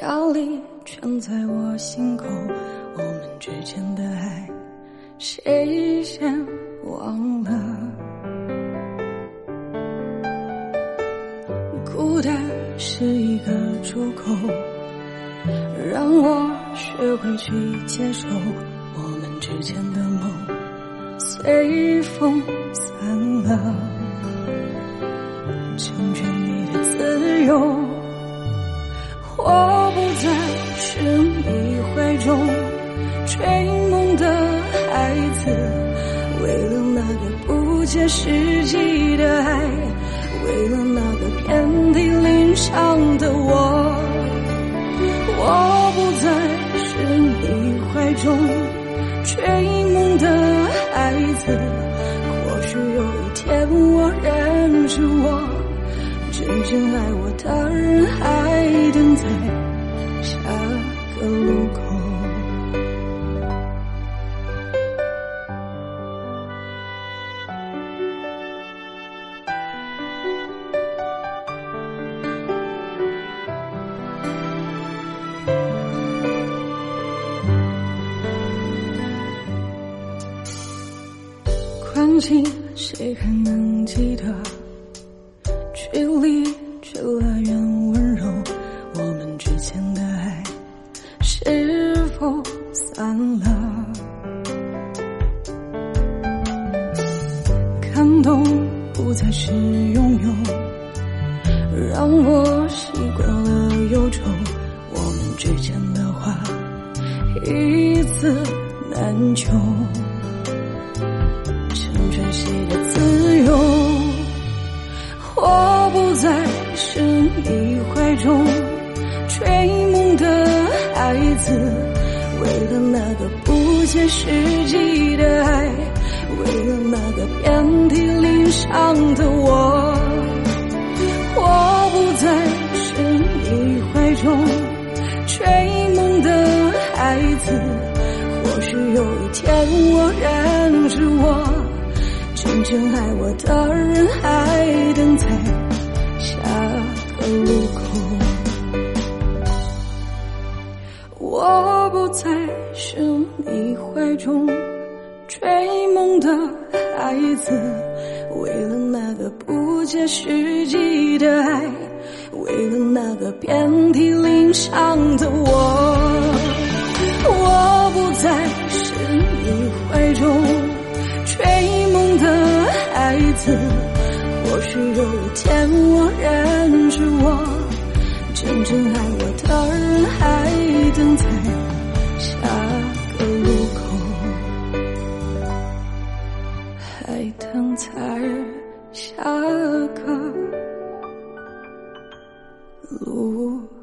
压力全在我心口我们之间的爱谁先忘了？孤单是一个出口让我学会去接受我们之间的梦随风散了。成全你的自由你怀中追梦的孩子，为了那个不切实际的爱，为了那个遍体鳞伤的我，我不再是你怀中追梦的孩子。或许有一天我认识我，真正爱我的人还等在下的路口。况且谁还能记得，距离散了？感动不再是拥有，让我习惯了忧愁，我们之间的话一字难求。成全谁的自由？我不再是你怀中追梦的孩子，为了那个不切实际的爱，为了那个遍体鳞伤的我，我不再是你怀中追梦的孩子。或许有一天我认识我。真正爱我的人还等在下个路口。我不再是你怀中追梦的孩子，为了那个不切实际的爱，为了那个遍体鳞伤的我，我不再是你怀中。追梦的孩子，或许有一天我认识我，真正爱我的人。在等待下个路。